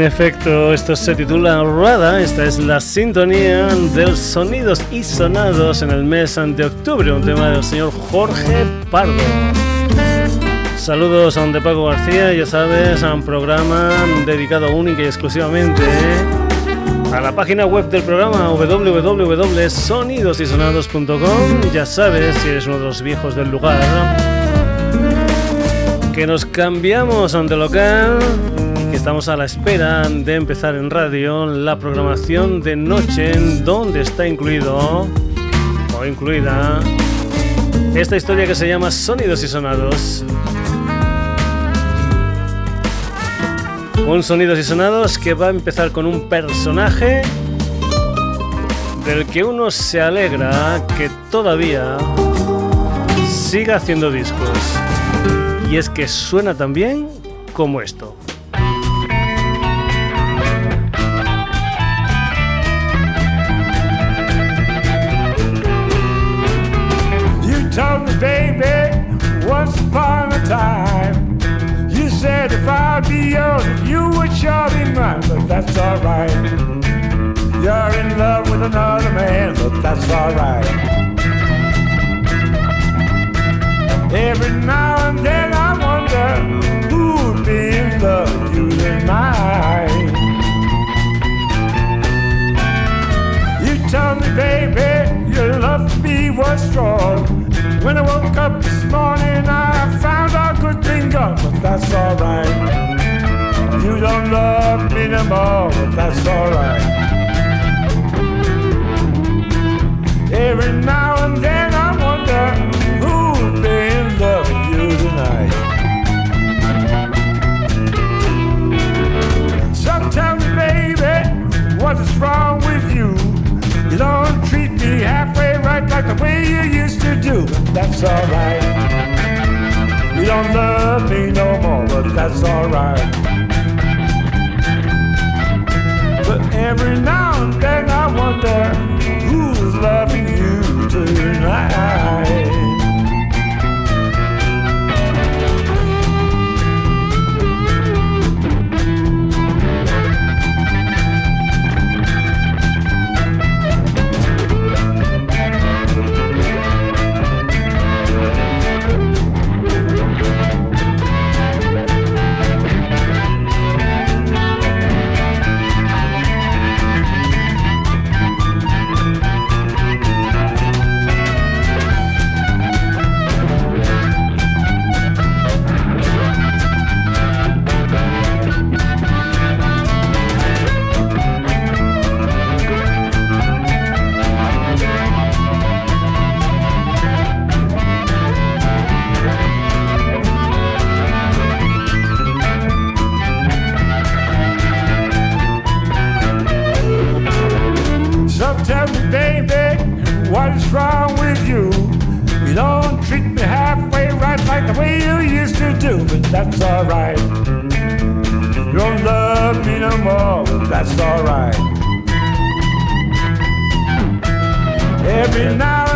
En efecto, esto se titula Rada, esta es la sintonía de sonidos y sonados en el mes de octubre, un tema del señor Jorge Pardo. Saludos a de Paco García, ya sabes, a un programa dedicado única y exclusivamente a la página web del programa www.sonidosysonados.com. Ya sabes, si eres uno de los viejos del lugar, que nos cambiamos ante local estamos a la espera de empezar en radio la programación de noche, donde está incluido o incluida esta historia que se llama Sonidos y Sonados. Un Sonidos y Sonados que va a empezar con un personaje del que uno se alegra que todavía siga haciendo discos. Y es que suena tan bien como esto. Told me, baby, once upon a time. You said if I'd be yours, you would sure be mine, but that's alright. You're in love with another man, but that's alright. Every now and then I wonder who'd be in love with you tonight. You told me, baby, that's alright. Every now and then I wonder who been loving you tonight. So tell me, baby, what is wrong with you? You don't treat me halfway right like the way you used to do, that's alright. You don't love me no more, but that's alright. Every now and then I wonder who's loving you tonight. that's alright. Every now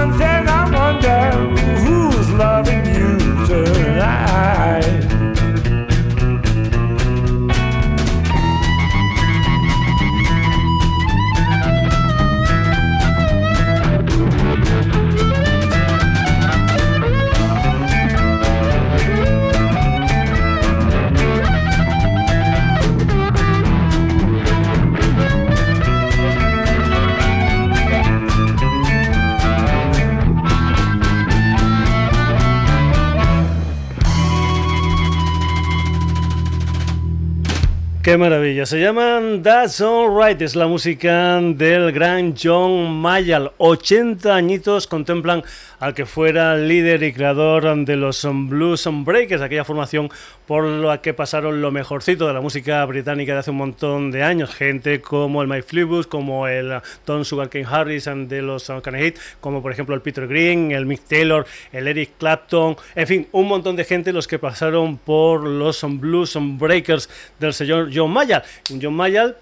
Qué maravilla. Se llaman That's Alright. Es la música del gran John Mayall. 80 añitos contemplan al que fuera líder y creador de los Blues Breakers, aquella formación por la que pasaron lo mejorcito de la música británica de hace un montón de años. Gente como el Mike Fleetwood, como el Don Sugarcane Harris de los Canehit, como por ejemplo el Peter Green, el Mick Taylor, el Eric Clapton, en fin, un montón de gente los que pasaron por los Blues Breakers del señor John Mayall. John Mayall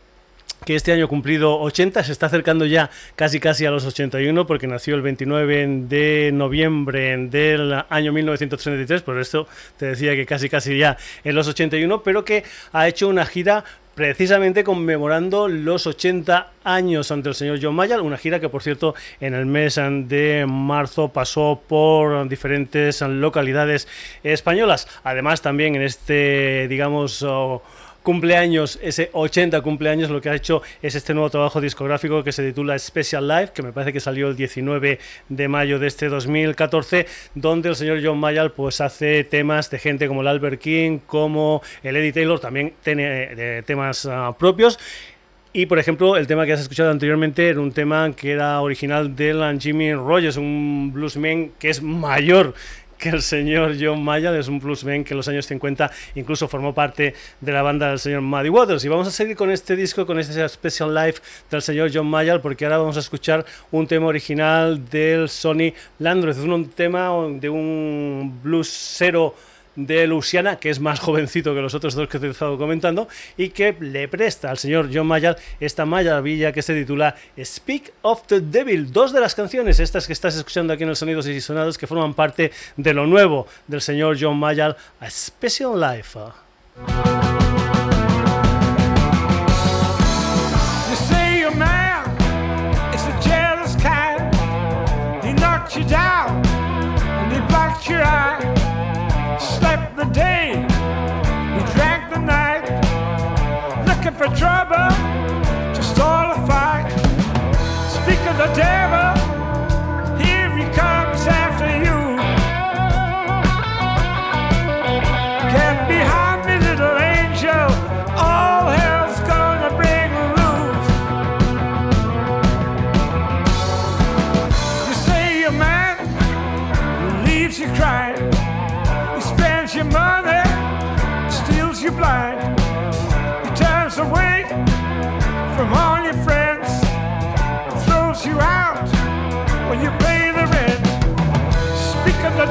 que este año cumplido 80, se está acercando ya casi casi a los 81 porque nació el 29 de noviembre del año 1933, por esto te decía que casi casi ya en los 81, pero que ha hecho una gira precisamente conmemorando los 80 años ante el señor John Mayall, una gira que por cierto en el mes de marzo pasó por diferentes localidades españolas. Además también en este, digamos, cumpleaños, ese 80 cumpleaños, lo que ha hecho es este nuevo trabajo discográfico que se titula Special Life, que me parece que salió el 19 de mayo de este 2014, donde el señor John Mayall pues hace temas de gente como el Albert King, como el Eddie Taylor, también tiene eh, temas ah, propios. Y por ejemplo, el tema que has escuchado anteriormente era un tema que era original de Jimmy Rogers, un bluesman que es mayor que el señor John Mayall es un bluesman que en los años 50 incluso formó parte de la banda del señor Muddy Waters. Y vamos a seguir con este disco, con este Special Life del señor John Mayall, porque ahora vamos a escuchar un tema original del Sony Landreth, un tema de un bluesero de Luciana, que es más jovencito que los otros dos que te he estado comentando, y que le presta al señor John Mayall esta maravilla que se titula Speak of the Devil. Dos de las canciones, estas que estás escuchando aquí en los Sonidos y Sonados, que forman parte de lo nuevo del señor John Mayall, A Special Life. For trouble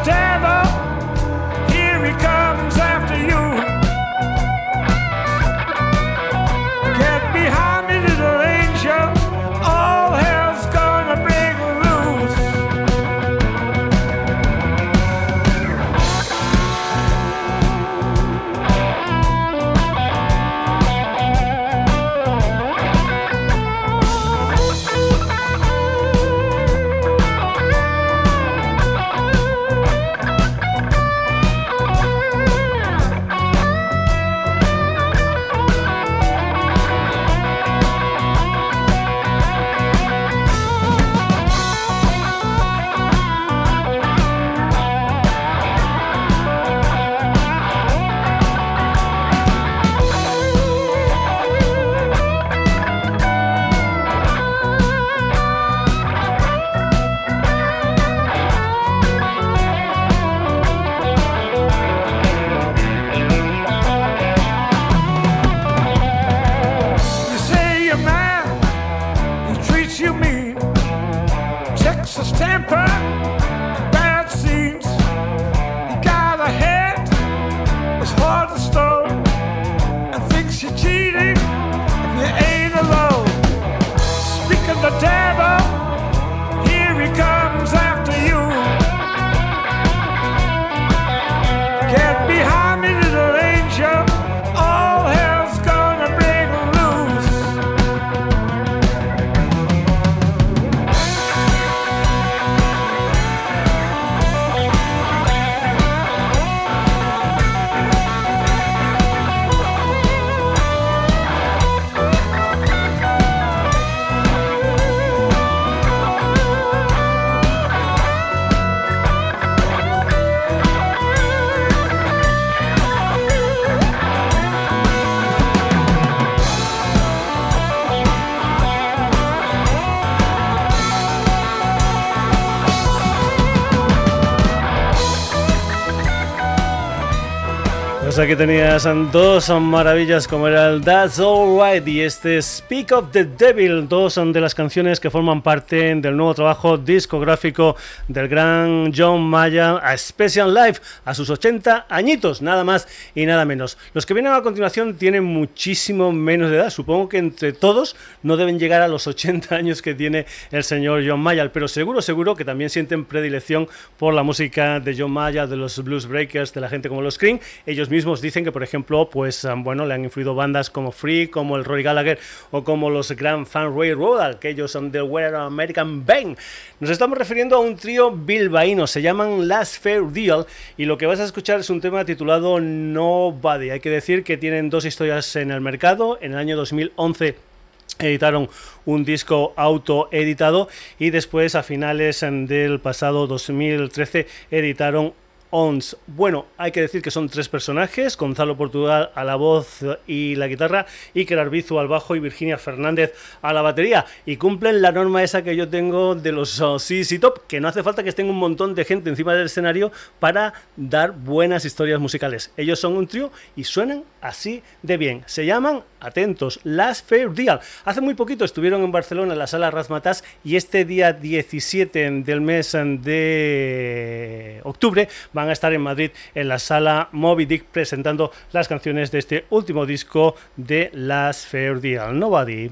devil, Pues aquí tenías dos maravillas como era el That's Alright y este Speak of the Devil, dos de las canciones que forman parte del nuevo trabajo discográfico del gran John Mayer a Special Life a sus 80 añitos, nada más y nada menos. Los que vienen a continuación tienen muchísimo menos de edad, supongo que entre todos no deben llegar a los 80 años que tiene el señor John Mayer, pero seguro, seguro que también sienten predilección por la música de John Mayer, de los Blues Breakers, de la gente como los Scream, ellos mismos dicen que, por ejemplo, pues ah, bueno, le han influido bandas como Free, como el Roy Gallagher o como los Grand Fan Railroad, aquellos son del Weather American Bang. Nos estamos refiriendo a un trío bilbaíno, se llaman Last Fair Deal y lo que vas a escuchar es un tema titulado Nobody. Hay que decir que tienen dos historias en el mercado. En el año 2011 editaron un disco autoeditado y después a finales del pasado 2013 editaron Bueno, hay que decir que son tres personajes, Gonzalo Portugal a la voz y la guitarra, Iker Arbizu al bajo y Virginia Fernández a la batería. Y cumplen la norma esa que yo tengo de los uh, Top, que no hace falta que estén un montón de gente encima del escenario para dar buenas historias musicales. Ellos son un trío y suenan así de bien. Se llaman, atentos, Last Fair Deal. Hace muy poquito estuvieron en Barcelona en la sala Razmataz y este día 17 del mes de octubre a estar en Madrid en la sala Moby Dick presentando las canciones de este último disco de Last Fair Deal. Nobody.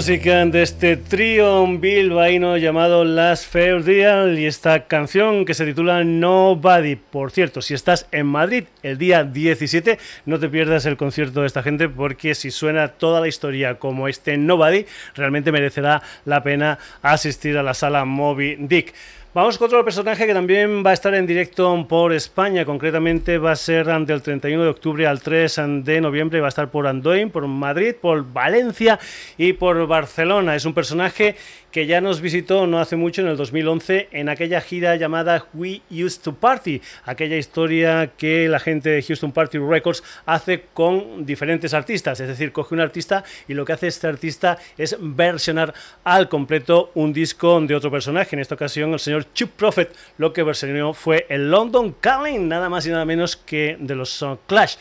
Música de este trío bilbaíno llamado Last Fair Deal y esta canción que se titula Nobody. Por cierto, si estás en Madrid el día 17, no te pierdas el concierto de esta gente porque si suena toda la historia como este Nobody, realmente merecerá la pena asistir a la sala Moby Dick. Vamos con otro personaje que también va a estar en directo por España, concretamente va a ser del 31 de octubre al 3 de noviembre, va a estar por Andoin, por Madrid, por Valencia y por Barcelona. Es un personaje que ya nos visitó no hace mucho, en el 2011, en aquella gira llamada We Used to Party, aquella historia que la gente de Houston Party Records hace con diferentes artistas, es decir, coge un artista y lo que hace este artista es versionar al completo un disco de otro personaje, en esta ocasión el señor Chuck Prophet, lo que versionó fue el London Calling, nada más y nada menos que de los Clash.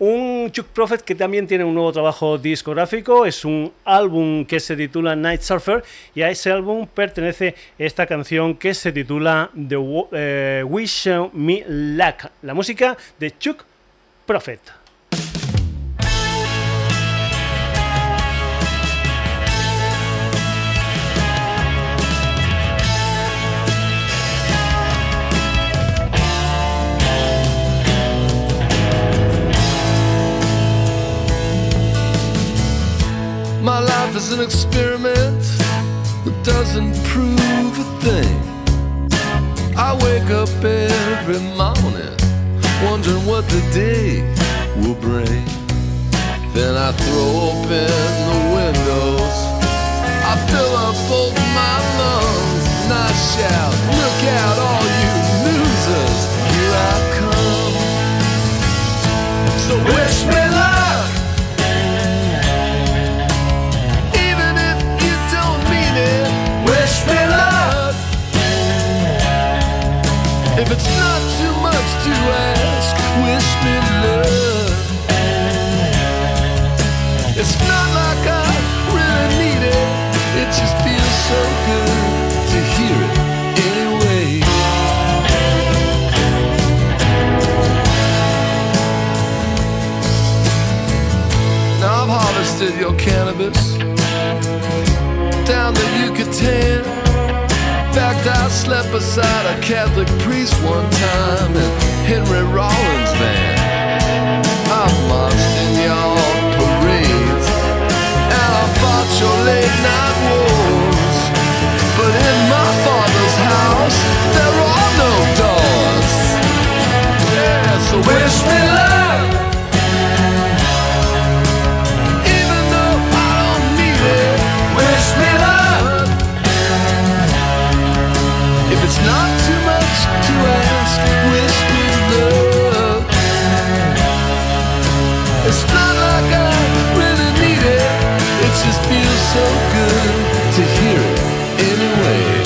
Un Chuck Prophet que también tiene un nuevo trabajo discográfico, es un álbum que se titula Night Surfer y a ese álbum pertenece esta canción que se titula The eh, Wish Me Luck, la música de Chuck Prophet. Is an experiment that doesn't prove a thing. I wake up every morning wondering what the day will bring. Then I throw open the windows. I fill up both my lungs and I shout, Look out, all you losers, here I come. So wish me luck. Harvested your cannabis down the Yucatan fact, I slept beside a Catholic priest one time in Henry Rollins' van. I marched in your parades, and I fought your late night wars. But in my father's house, there are no doors. Yeah, so wish me luck. So good to hear it anyway.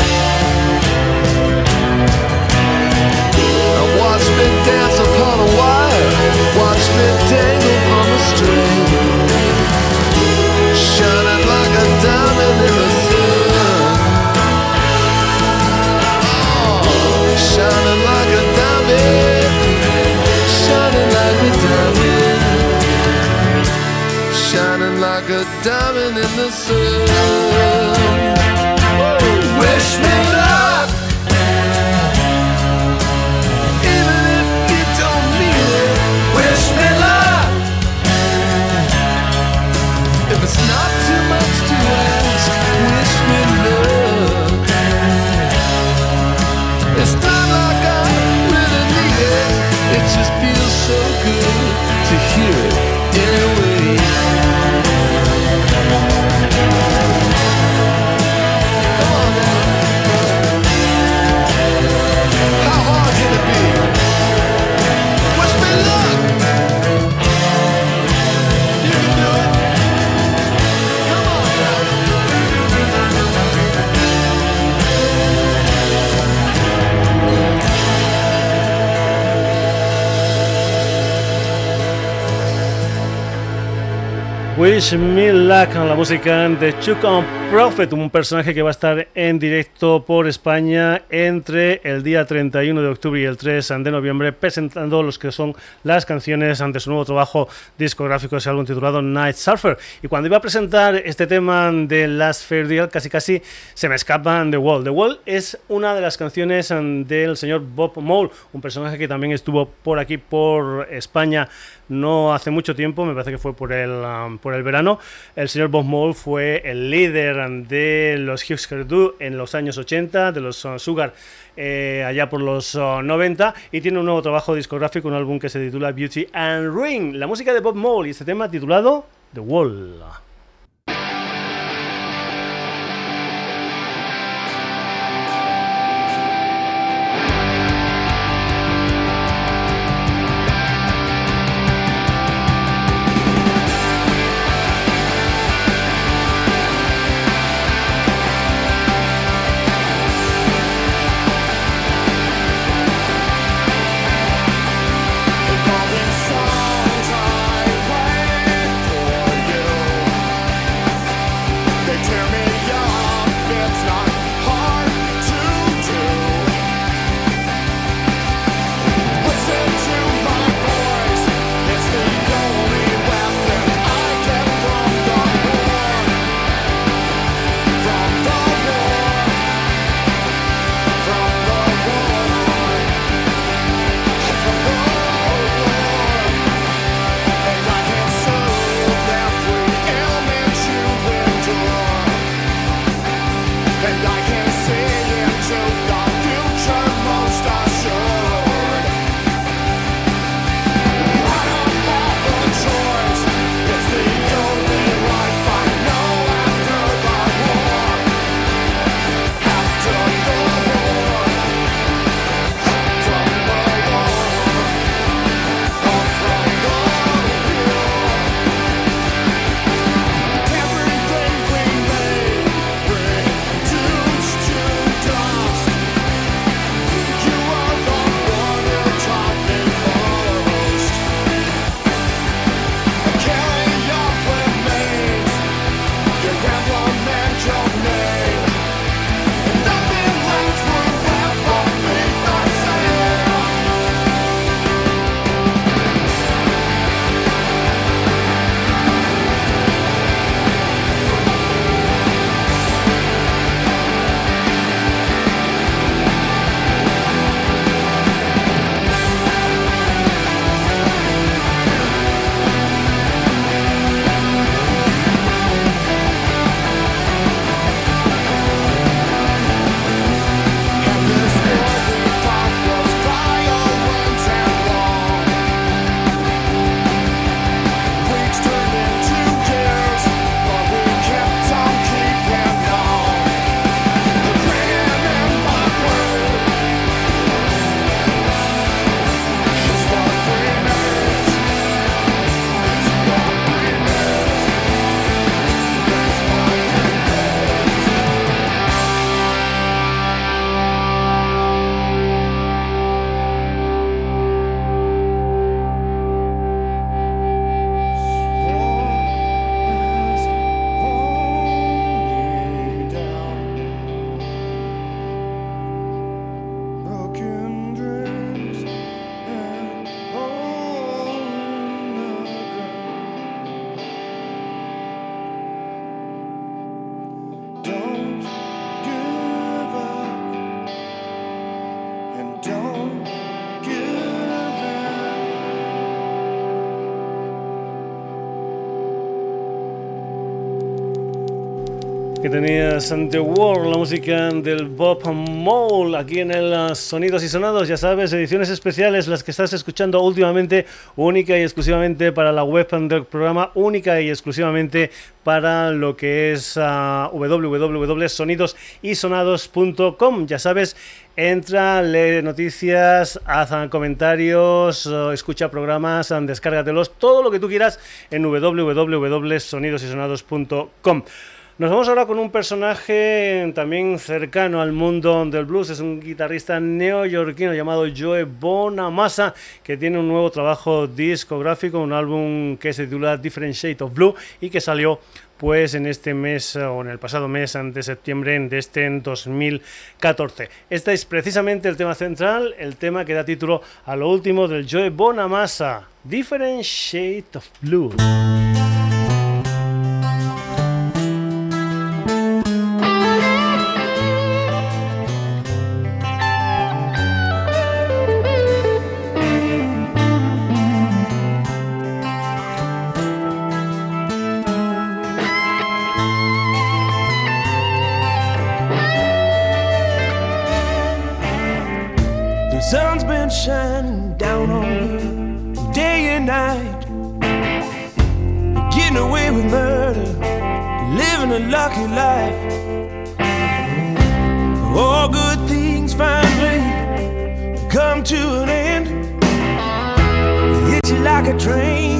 Just Wish Me Luck, la música de Chuck Prophet, un personaje que va a estar en directo por España entre el día 31 de octubre y el 3 de noviembre, presentando los que son las canciones ante su nuevo trabajo discográfico, ese álbum titulado Night Surfer. Y cuando iba a presentar este tema de Last Fair Deal, casi casi se me escapan The Wall. The Wall es una de las canciones del señor Bob Mole, un personaje que también estuvo por aquí, por España, no hace mucho tiempo, me parece que fue por el, um, por el verano. El señor Bob Mole fue el líder de los Husker Du en los años 80, de los uh, Sugar eh, allá por los 90 uh, y tiene un nuevo trabajo discográfico, un álbum que se titula Beauty and Ring. La música de Bob Mole y este tema titulado The Wall. Que tenías The World, la música del Bob Mole, aquí en el uh, Sonidos y Sonados, ya sabes, ediciones especiales, las que estás escuchando últimamente, única y exclusivamente para la web del programa, única y exclusivamente para lo que es uh, www.sonidosysonados.com, ya sabes, Entra, lee noticias, haz comentarios, uh, escucha programas, descárgatelos, todo lo que tú quieras en www.sonidosysonados.com. Nos vamos ahora con un personaje también cercano al mundo del blues. Es un guitarrista neoyorquino llamado Joe Bonamassa, que tiene un nuevo trabajo discográfico, un álbum que se titula Different Shade of Blue y que salió pues en este mes o en el pasado mes de septiembre de este 2014. Este es precisamente el tema central, el tema que da título a lo último del Joe Bonamassa, Different Shade of Blue. Train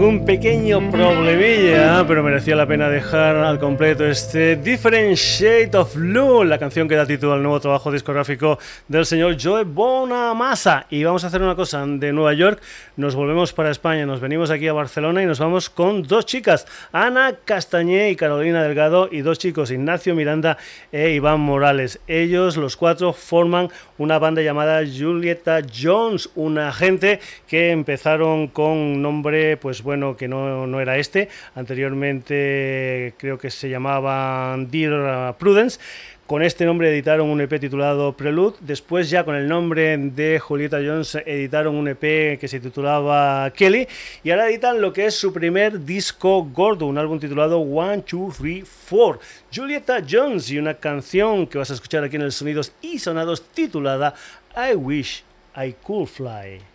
algún pequeño problemilla, pero merecía la pena dejar al completo este Different Shade of Blue, la canción que da título al nuevo trabajo discográfico del señor Joe Bonamassa. Y vamos a hacer una cosa, de Nueva York nos volvemos para España, nos venimos aquí a Barcelona y nos vamos con dos chicas, Ana Castañé y Carolina Delgado, y dos chicos, Ignacio Miranda e Iván Morales. Ellos, los cuatro, forman una banda llamada Julieta Jones, una gente que empezaron con nombre, pues pues bueno, que no, no, era este. Anteriormente creo que se llamaba Dear Prudence. Con este nombre editaron un EP titulado Prelude. Después ya con el nombre de Julieta Jones editaron un EP que se titulaba Kelly. Y ahora editan lo que es su primer disco gordo, un álbum titulado One, Two, Three, Four. Julieta Jones y una canción que vas a escuchar aquí en el Sonidos y Sonados titulada I Wish I Could Fly.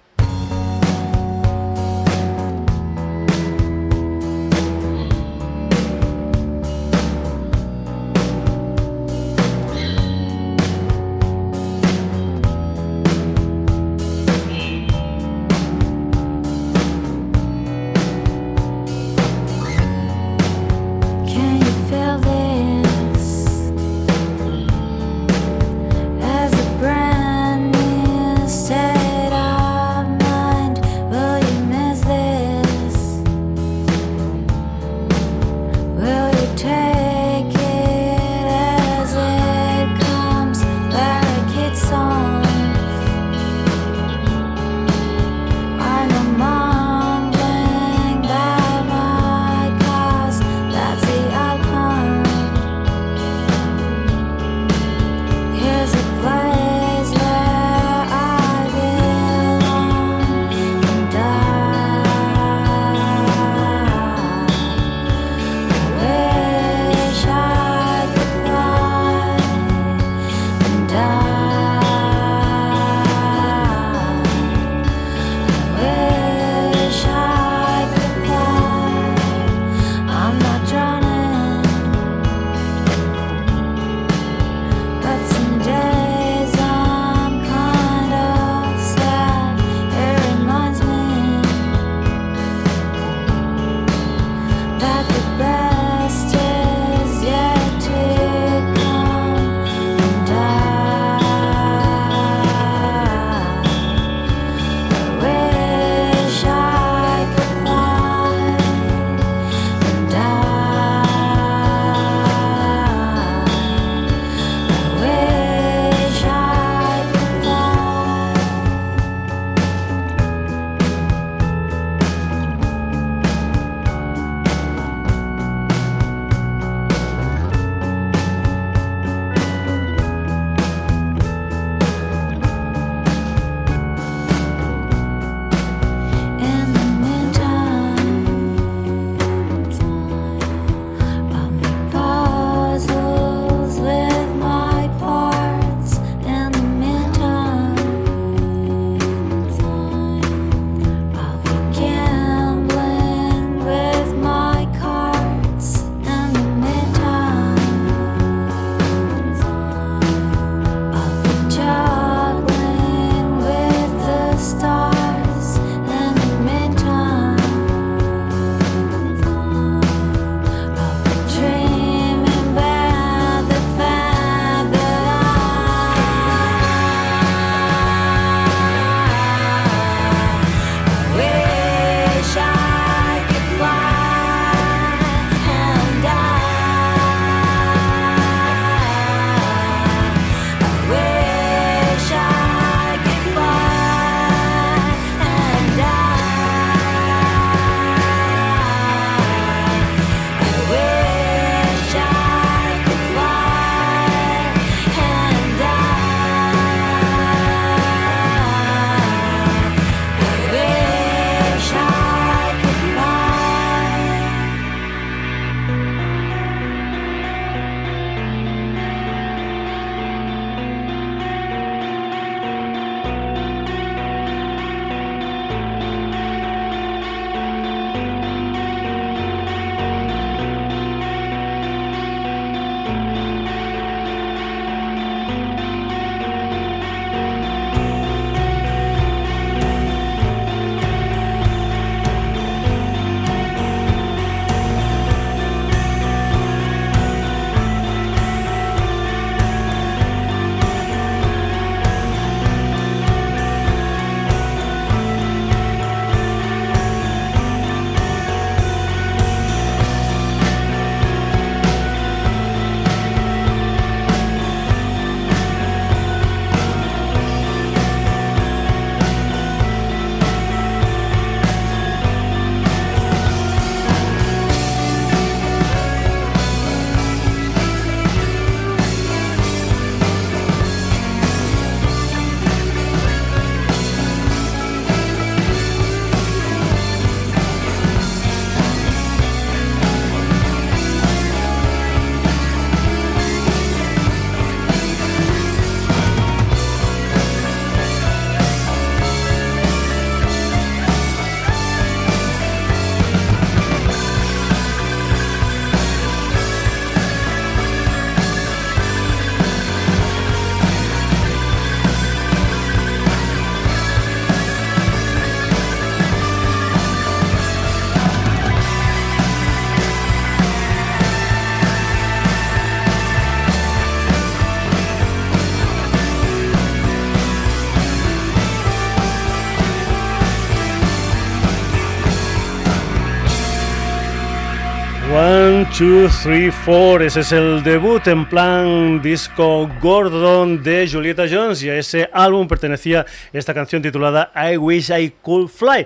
2, 3, 4, ese es el debut en plan disco Gordon de Julieta Jones y a ese álbum pertenecía esta canción titulada I Wish I Could Fly.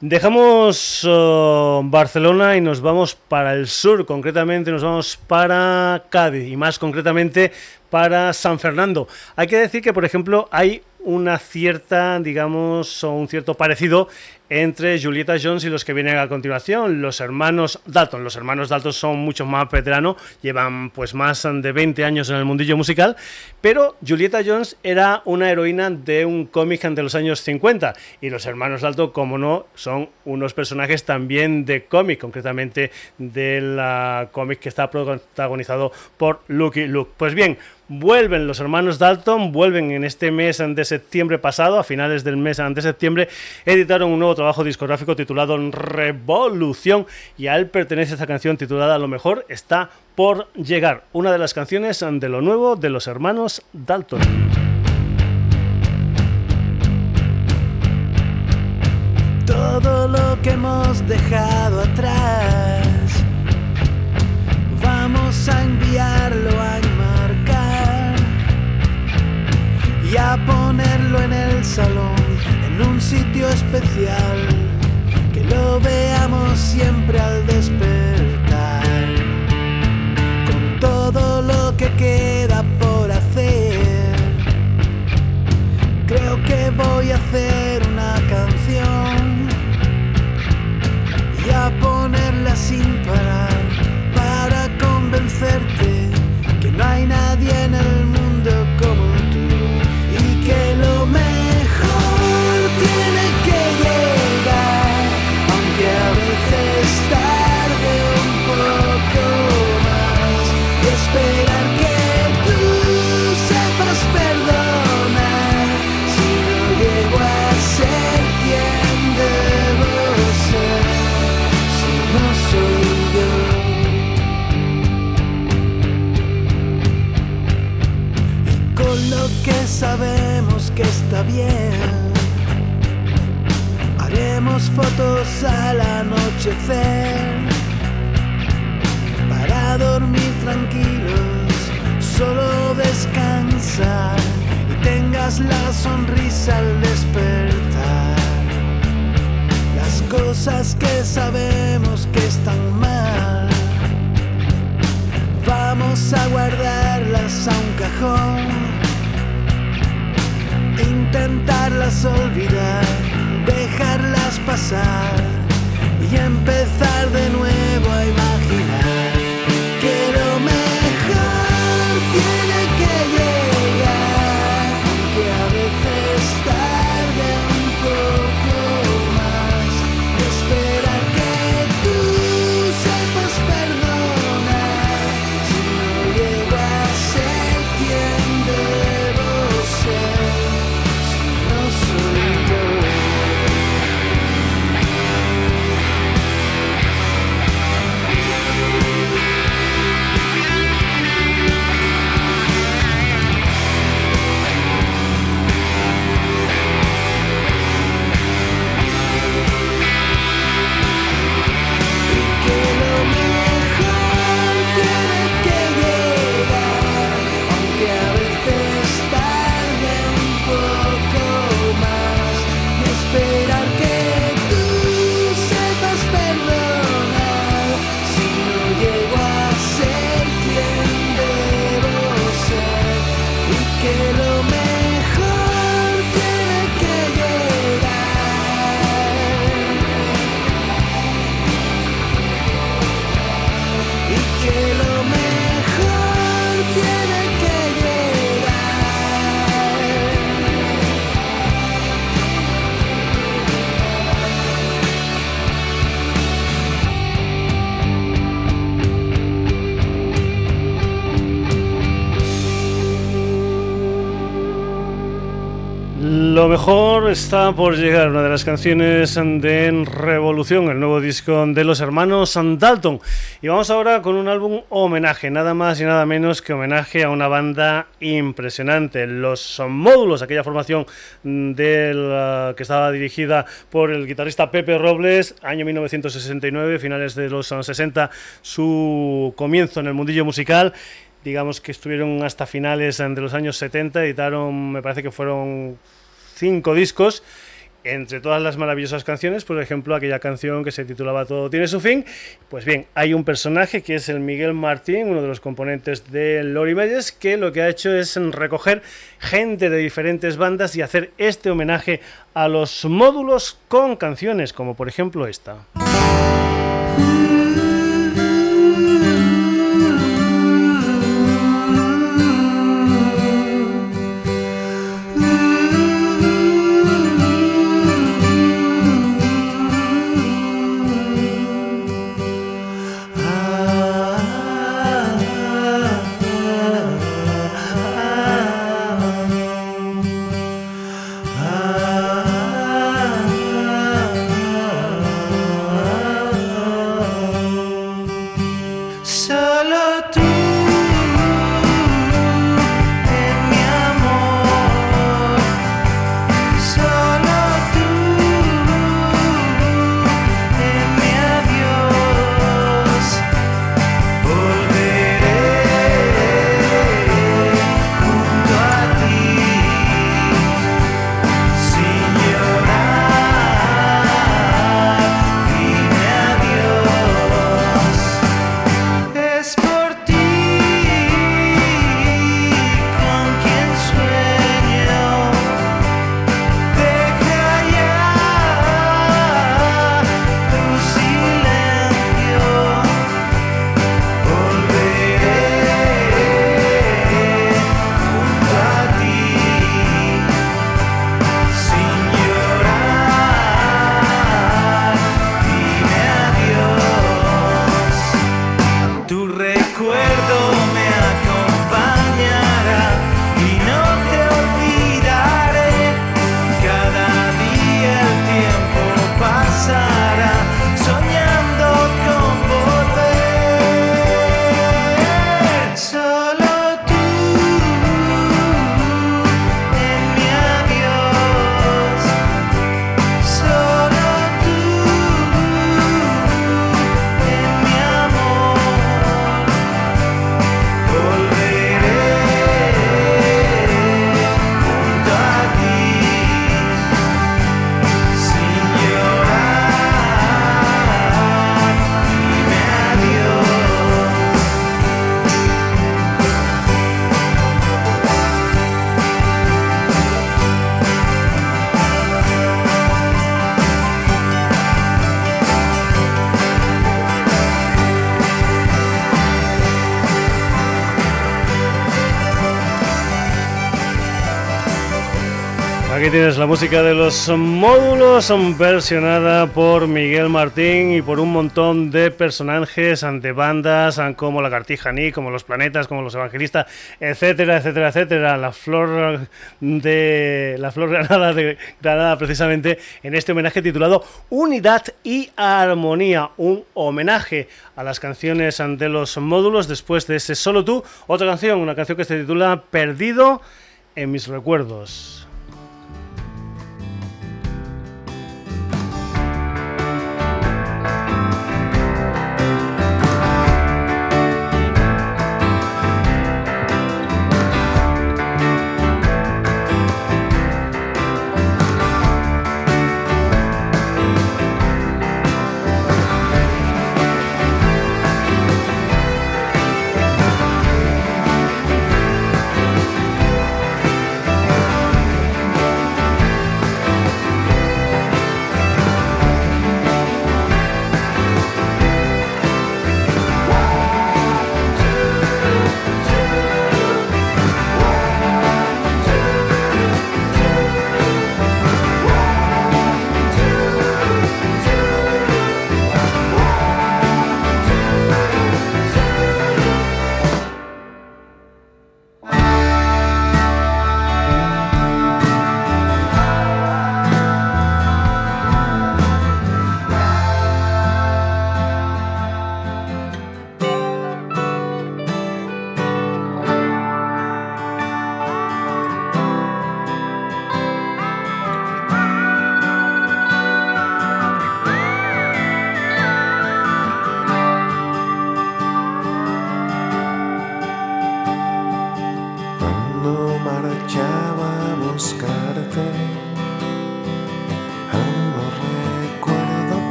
Dejamos uh, Barcelona y nos vamos para el sur, concretamente nos vamos para Cádiz y más concretamente para San Fernando. Hay que decir que, por ejemplo, hay una cierta, digamos, o un cierto parecido entre Julieta Jones y los que vienen a continuación, los hermanos Dalton. Los hermanos Dalton son mucho más veteranos, llevan pues más de 20 años en el mundillo musical, pero Julieta Jones era una heroína de un cómic de los años 50 y los hermanos Dalton, como no, son unos personajes también de cómic, concretamente del cómic que está protagonizado por Lucky Luke. Pues bien, Vuelven los hermanos Dalton, vuelven en este mes de septiembre pasado, a finales del mes de septiembre, editaron un nuevo trabajo discográfico titulado Revolución y a él pertenece esta canción titulada Lo mejor está por llegar, una de las canciones de lo nuevo de los hermanos Dalton. Todo lo que hemos dejado atrás, vamos a enviarlo a y a ponerlo en el salón, un sitio especial, que lo veamos siempre al despertar, con todo lo que queda por hacer. Creo que voy a hacer una canción y a ponerla sin parar para convencerte fotos al anochecer para dormir tranquilos, solo descansa y tengas la sonrisa al despertar. Las cosas que sabemos que están mal, vamos a guardarlas a un cajón intentarlas olvidar, dejarlas pasar y empezar de nuevo Lo mejor está por llegar, una de las canciones de Revolución, el nuevo disco de los hermanos Dalton. Y vamos ahora con un álbum homenaje, nada más y nada menos que homenaje a una banda impresionante. Los módulos, aquella formación que estaba dirigida por el guitarrista Pepe Robles, año 1969, finales de los años 60, su comienzo en el mundillo musical digamos que estuvieron hasta finales de los años 70, editaron, me parece que fueron cinco discos. Entre todas las maravillosas canciones, por ejemplo, aquella canción que se titulaba Todo tiene su fin. Pues bien, hay un personaje que es el Miguel Martín, uno de los componentes de Lori Meyers, que lo que ha hecho es recoger gente de diferentes bandas y hacer este homenaje a los módulos con canciones, como por ejemplo esta. Tienes la música de los módulos versionada por Miguel Martín y por un montón de personajes ante bandas como la Cartija Ni, como los Planetas, como los Evangelistas, etcétera, etcétera, etcétera. La flor de la flor granada de precisamente en este homenaje titulado Unidad y Armonía, un homenaje a las canciones ante los módulos después de ese Solo tú, otra canción, una canción que se titula Perdido en mis recuerdos.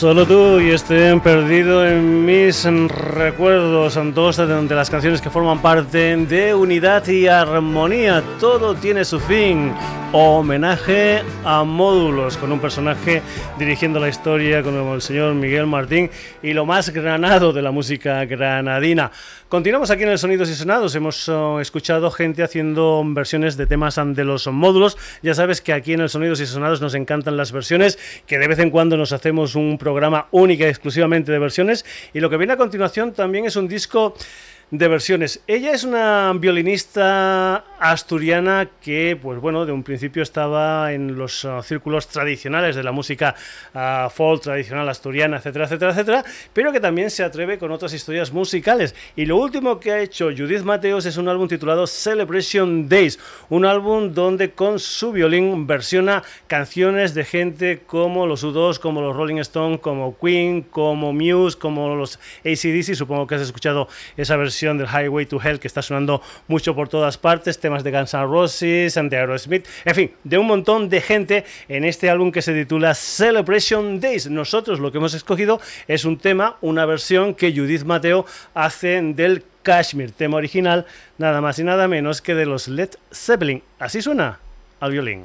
tú y estén perdido en mis recuerdos. Son dos de las canciones que forman parte de Unidad y Armonía. Todo tiene su fin. Homenaje a módulos con un personaje dirigiendo la historia como el señor Miguel Martín y lo más granado de la música granadina. Continuamos aquí en el Sonidos y Sonados. Hemos oh, escuchado gente haciendo versiones de temas de los módulos. Ya sabes que aquí en el Sonidos y Sonados nos encantan las versiones, que de vez en cuando nos hacemos un programa única y exclusivamente de versiones. Y lo que viene a continuación también es un disco de versiones. Ella es una violinista asturiana que, pues bueno, de un principio estaba en los uh, círculos tradicionales de la música uh, folk tradicional asturiana, etcétera, etcétera, etcétera, pero que también se atreve con otras historias musicales. Y lo último que ha hecho Judith Mateos es un álbum titulado Celebration Days, un álbum donde con su violín versiona canciones de gente como los U2, como los Rolling Stones, como Queen, como Muse, como los ACDC, supongo que has escuchado esa versión del Highway to Hell que está sonando mucho por todas partes, temas de Guns N' Roses, de Aerosmith, en fin, de un montón de gente en este álbum que se titula Celebration Days. Nosotros lo que hemos escogido es un tema, una versión que Judith Mateo hace del Kashmir, tema original, nada más y nada menos que de los Led Zeppelin. Así suena al violín.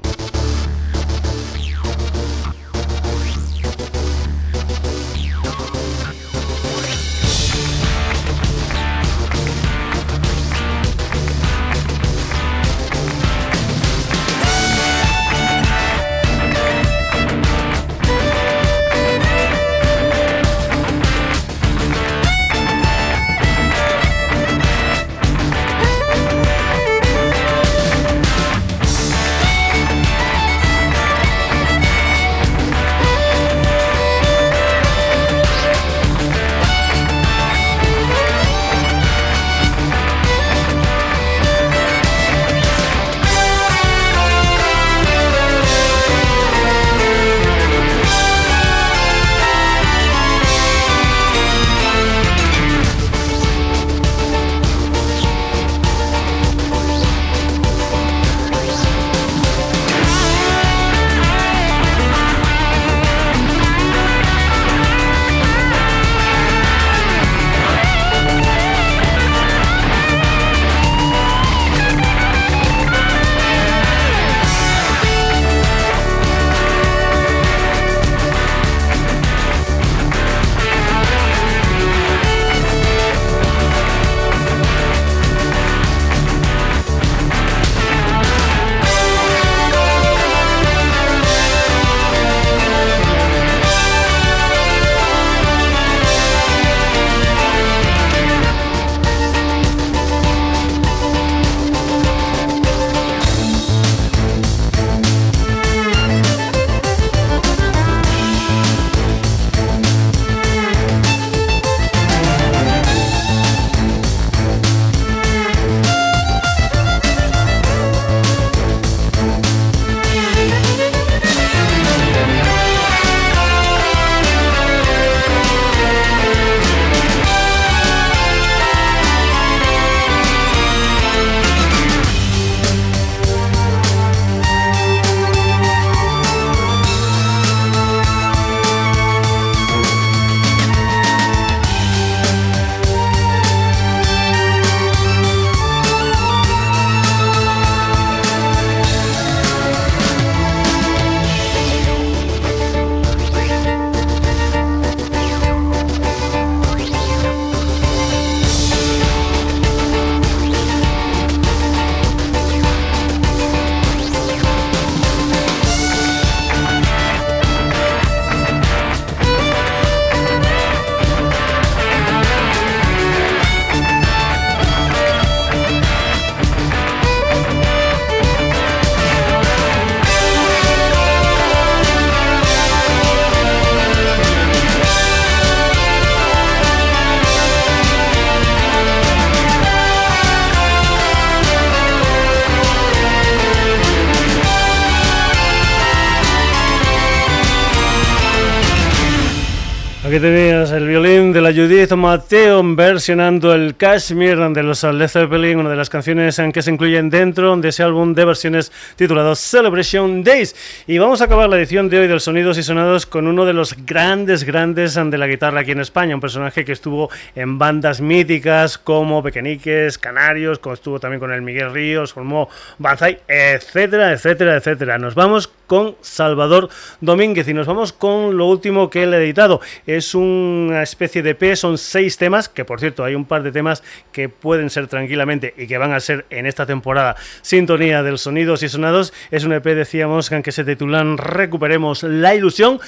Judith Mateo versionando el Kashmir de los Led Zeppelin, una de las canciones en que se incluyen dentro de ese álbum de versiones titulado Celebration Days. Y vamos a acabar la edición de hoy del Sonidos y Sonados con uno de los grandes, grandes de la guitarra aquí en España, un personaje que estuvo en bandas míticas como Pequeñiques, Canarios, estuvo también con el Miguel Ríos, formó Banzai, etcétera, etcétera, etcétera. Nos vamos con Salvador Domínguez y nos vamos con lo último que él ha editado. Es una especie de P, son seis temas, que por cierto hay un par de temas que pueden ser tranquilamente y que van a ser en esta temporada sintonía del sonidos y sonados. Es un EP, decíamos, que se titulan Recuperemos la ilusión.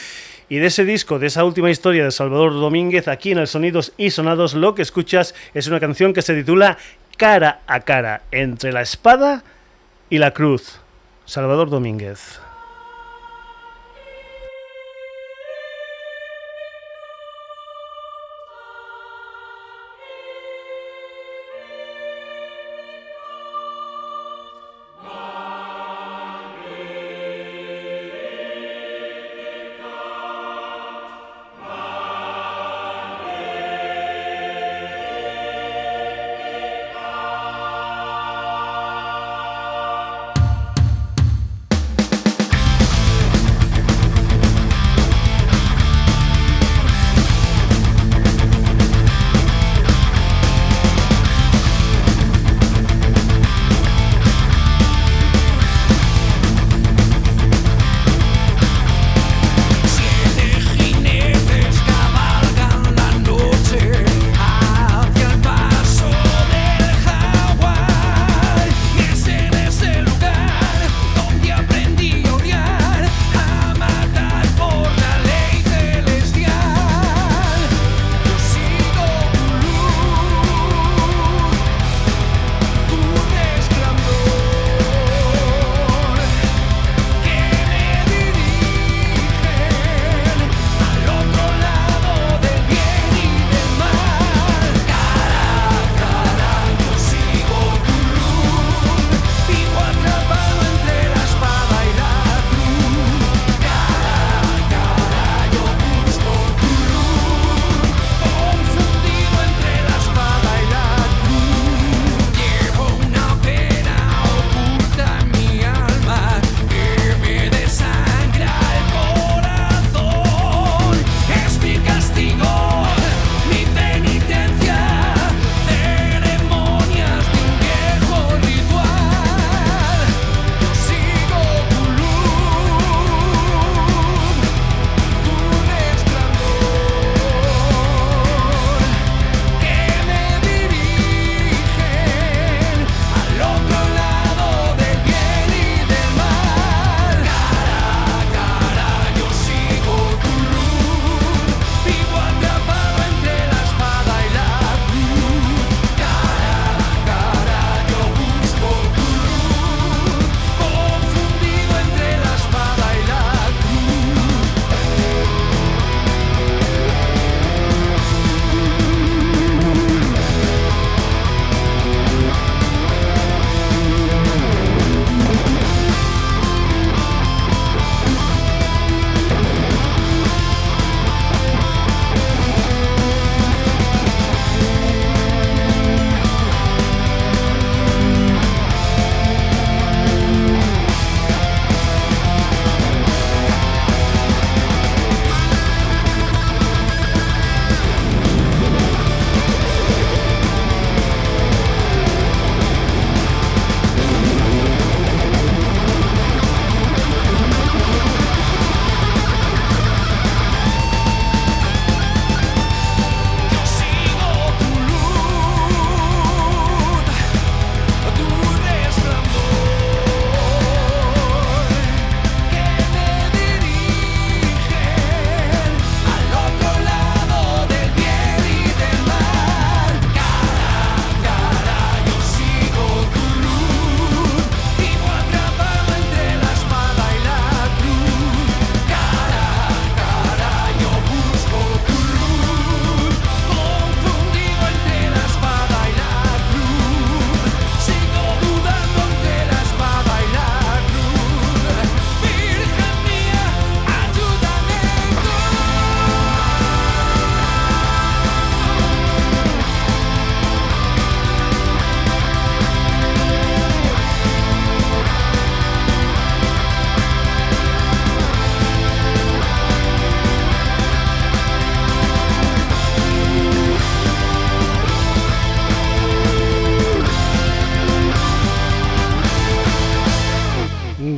Y de ese disco, de esa última historia de Salvador Domínguez, aquí en el Sonidos y Sonados, lo que escuchas es una canción que se titula Cara a cara, entre la espada y la cruz. Salvador Domínguez.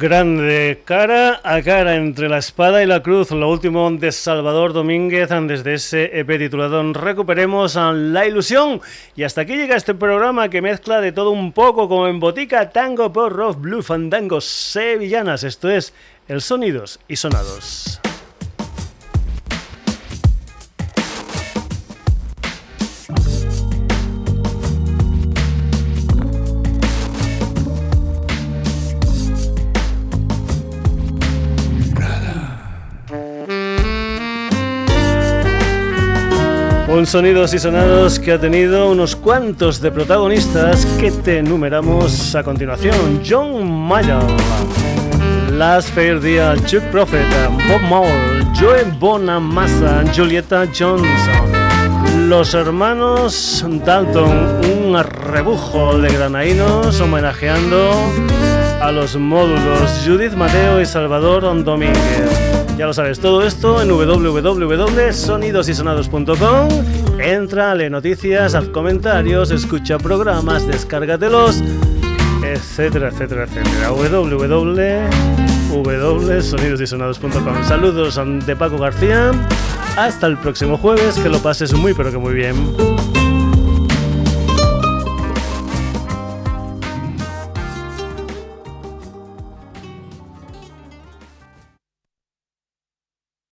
Grande, cara a cara entre la espada y la cruz, lo último de Salvador Domínguez desde ese EP titulado Recuperemos la ilusión. Y hasta aquí llega este programa que mezcla de todo un poco, como en botica, tango, por rock, blue, fandango, sevillanas. Esto es el Sonidos y Sonados. Un sonidos y sonados que ha tenido unos cuantos de protagonistas que te enumeramos a continuación. John Mayer, Last Fair Dia, Chuck Prophet, Bob Maul, Joe Bonamassa, Julieta Johnson. Los hermanos Dalton, un rebujo de granaínos homenajeando a los módulos Judith Mateo y Salvador Domínguez. Ya lo sabes, todo esto en www.sonidosysonados.com. Entra, lee noticias, haz comentarios, escucha programas, descárgatelos, etcétera, etcétera, etcétera. www.sonidosysonados.com. Saludos de Paco García. Hasta el próximo jueves, que lo pases muy pero que muy bien.